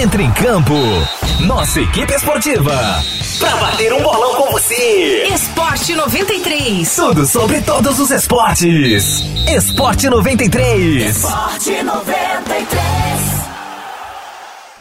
Entre em campo. Nossa equipe esportiva. Pra bater um bolão com você. Esporte 93. Tudo sobre todos os esportes. Esporte 93. Esporte 93.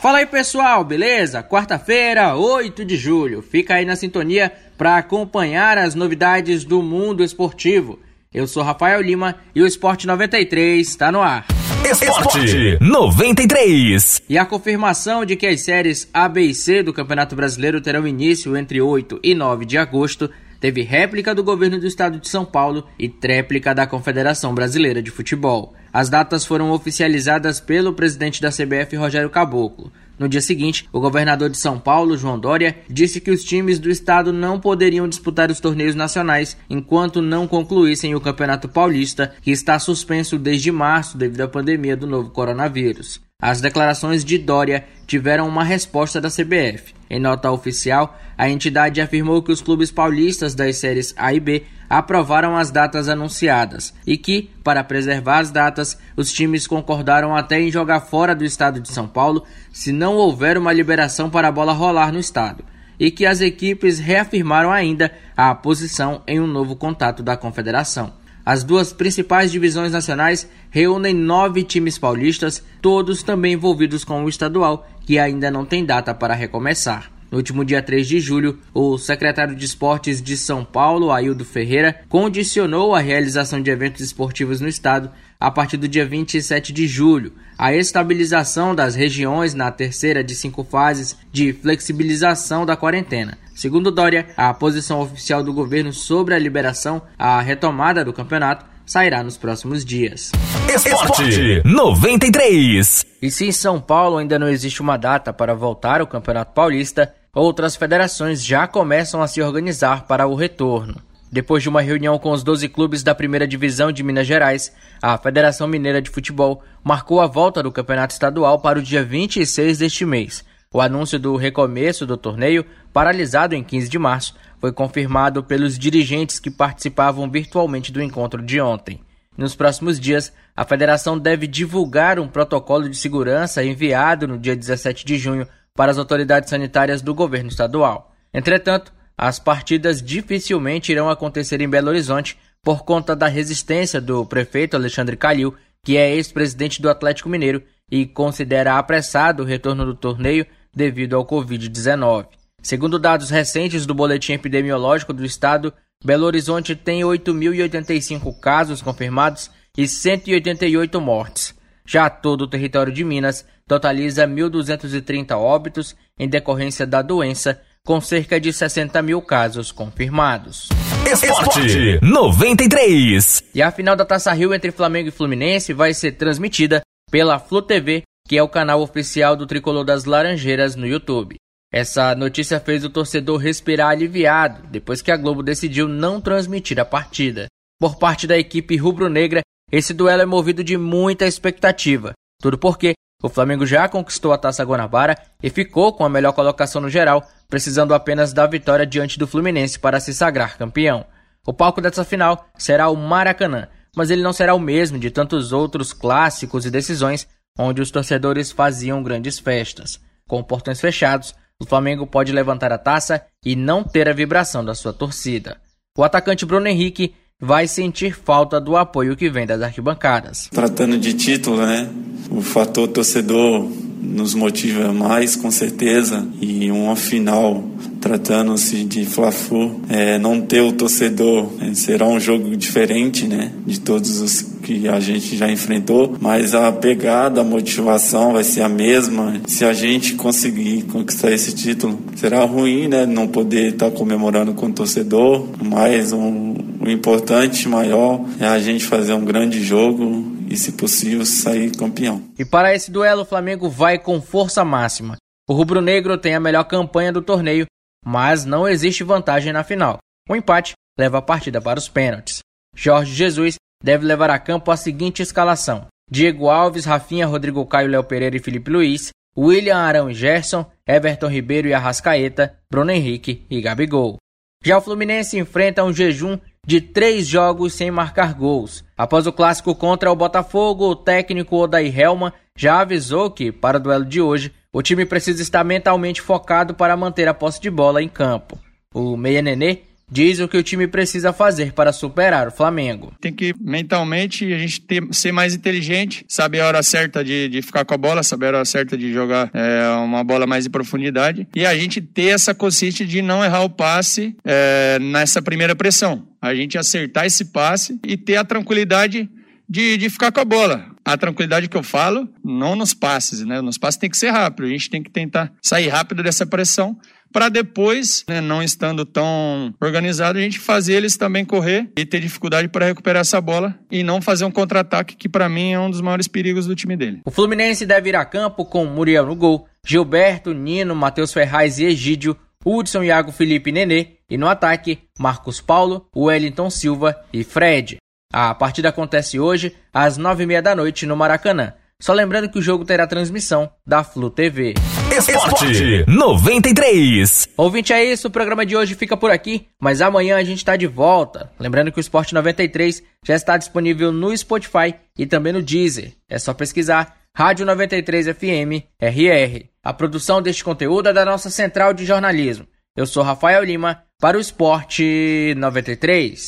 Fala aí pessoal, beleza? Quarta-feira, 8 de julho. Fica aí na sintonia para acompanhar as novidades do mundo esportivo. Eu sou Rafael Lima e o Esporte 93 está no ar. Esporte 93. E a confirmação de que as séries A, B e C do Campeonato Brasileiro terão início entre 8 e 9 de agosto teve réplica do governo do estado de São Paulo e tréplica da Confederação Brasileira de Futebol. As datas foram oficializadas pelo presidente da CBF, Rogério Caboclo. No dia seguinte, o governador de São Paulo, João Dória, disse que os times do estado não poderiam disputar os torneios nacionais enquanto não concluíssem o Campeonato Paulista, que está suspenso desde março devido à pandemia do novo coronavírus. As declarações de Dória tiveram uma resposta da CBF. Em nota oficial, a entidade afirmou que os clubes paulistas das séries A e B aprovaram as datas anunciadas e que, para preservar as datas, os times concordaram até em jogar fora do estado de São Paulo se não houver uma liberação para a bola rolar no estado, e que as equipes reafirmaram ainda a posição em um novo contato da confederação. As duas principais divisões nacionais reúnem nove times paulistas, todos também envolvidos com o estadual, que ainda não tem data para recomeçar. No último dia 3 de julho, o secretário de Esportes de São Paulo, Aildo Ferreira, condicionou a realização de eventos esportivos no estado a partir do dia 27 de julho, a estabilização das regiões na terceira de cinco fases de flexibilização da quarentena. Segundo Dória, a posição oficial do governo sobre a liberação, a retomada do campeonato, sairá nos próximos dias. Esporte 93. E se em São Paulo ainda não existe uma data para voltar ao Campeonato Paulista, outras federações já começam a se organizar para o retorno. Depois de uma reunião com os 12 clubes da primeira divisão de Minas Gerais, a Federação Mineira de Futebol marcou a volta do campeonato estadual para o dia 26 deste mês. O anúncio do recomeço do torneio, paralisado em 15 de março, foi confirmado pelos dirigentes que participavam virtualmente do encontro de ontem. Nos próximos dias, a federação deve divulgar um protocolo de segurança enviado no dia 17 de junho para as autoridades sanitárias do governo estadual. Entretanto, as partidas dificilmente irão acontecer em Belo Horizonte por conta da resistência do prefeito Alexandre Calil, que é ex-presidente do Atlético Mineiro e considera apressado o retorno do torneio devido ao Covid-19. Segundo dados recentes do Boletim Epidemiológico do Estado, Belo Horizonte tem 8.085 casos confirmados e 188 mortes. Já todo o território de Minas totaliza 1.230 óbitos em decorrência da doença, com cerca de 60 mil casos confirmados. Esporte 93. E a final da Taça Rio entre Flamengo e Fluminense vai ser transmitida pela Flu TV, que é o canal oficial do Tricolor das Laranjeiras no YouTube. Essa notícia fez o torcedor respirar aliviado depois que a Globo decidiu não transmitir a partida. Por parte da equipe rubro-negra, esse duelo é movido de muita expectativa. Tudo porque o Flamengo já conquistou a Taça Guanabara e ficou com a melhor colocação no geral, precisando apenas da vitória diante do Fluminense para se sagrar campeão. O palco dessa final será o Maracanã, mas ele não será o mesmo de tantos outros clássicos e decisões onde os torcedores faziam grandes festas. Com portões fechados, o Flamengo pode levantar a taça e não ter a vibração da sua torcida. O atacante Bruno Henrique vai sentir falta do apoio que vem das arquibancadas. Tratando de título, né? O fator torcedor nos motiva mais, com certeza, e uma final tratando-se de Fla-Flu, é, não ter o torcedor é, será um jogo diferente, né, de todos os que a gente já enfrentou, mas a pegada, a motivação vai ser a mesma. Se a gente conseguir conquistar esse título, será ruim, né, não poder estar comemorando com o torcedor, mas um, o importante maior é a gente fazer um grande jogo e, se possível, sair campeão. E para esse duelo, o Flamengo vai com força máxima. O rubro-negro tem a melhor campanha do torneio, mas não existe vantagem na final. O empate leva a partida para os pênaltis. Jorge Jesus deve levar a campo a seguinte escalação: Diego Alves, Rafinha, Rodrigo Caio, Léo Pereira e Felipe Luiz, William Arão e Gerson, Everton Ribeiro e Arrascaeta, Bruno Henrique e Gabigol. Já o Fluminense enfrenta um jejum de três jogos sem marcar gols. Após o clássico contra o Botafogo, o técnico Odair Helma já avisou que, para o duelo de hoje, o time precisa estar mentalmente focado para manter a posse de bola em campo. O Meia Nenê diz o que o time precisa fazer para superar o Flamengo. Tem que mentalmente a gente ter, ser mais inteligente, saber a hora certa de, de ficar com a bola, saber a hora certa de jogar é, uma bola mais em profundidade e a gente ter essa consciência de não errar o passe é, nessa primeira pressão. A gente acertar esse passe e ter a tranquilidade de, de ficar com a bola. A tranquilidade que eu falo, não nos passes, né? Nos passes tem que ser rápido. A gente tem que tentar sair rápido dessa pressão para depois, né, não estando tão organizado, a gente fazer eles também correr e ter dificuldade para recuperar essa bola e não fazer um contra-ataque que para mim é um dos maiores perigos do time dele. O Fluminense deve ir a campo com Muriel no gol, Gilberto, Nino, Matheus Ferraz e Egídio, Hudson, Iago, Felipe e Nenê, e no ataque, Marcos Paulo, Wellington Silva e Fred. A partida acontece hoje, às nove e meia da noite, no Maracanã. Só lembrando que o jogo terá transmissão da Flu TV. Esporte 93. Ouvinte, é isso. O programa de hoje fica por aqui, mas amanhã a gente está de volta. Lembrando que o Esporte 93 já está disponível no Spotify e também no Deezer. É só pesquisar Rádio 93 FM RR. A produção deste conteúdo é da nossa central de jornalismo. Eu sou Rafael Lima para o Esporte 93.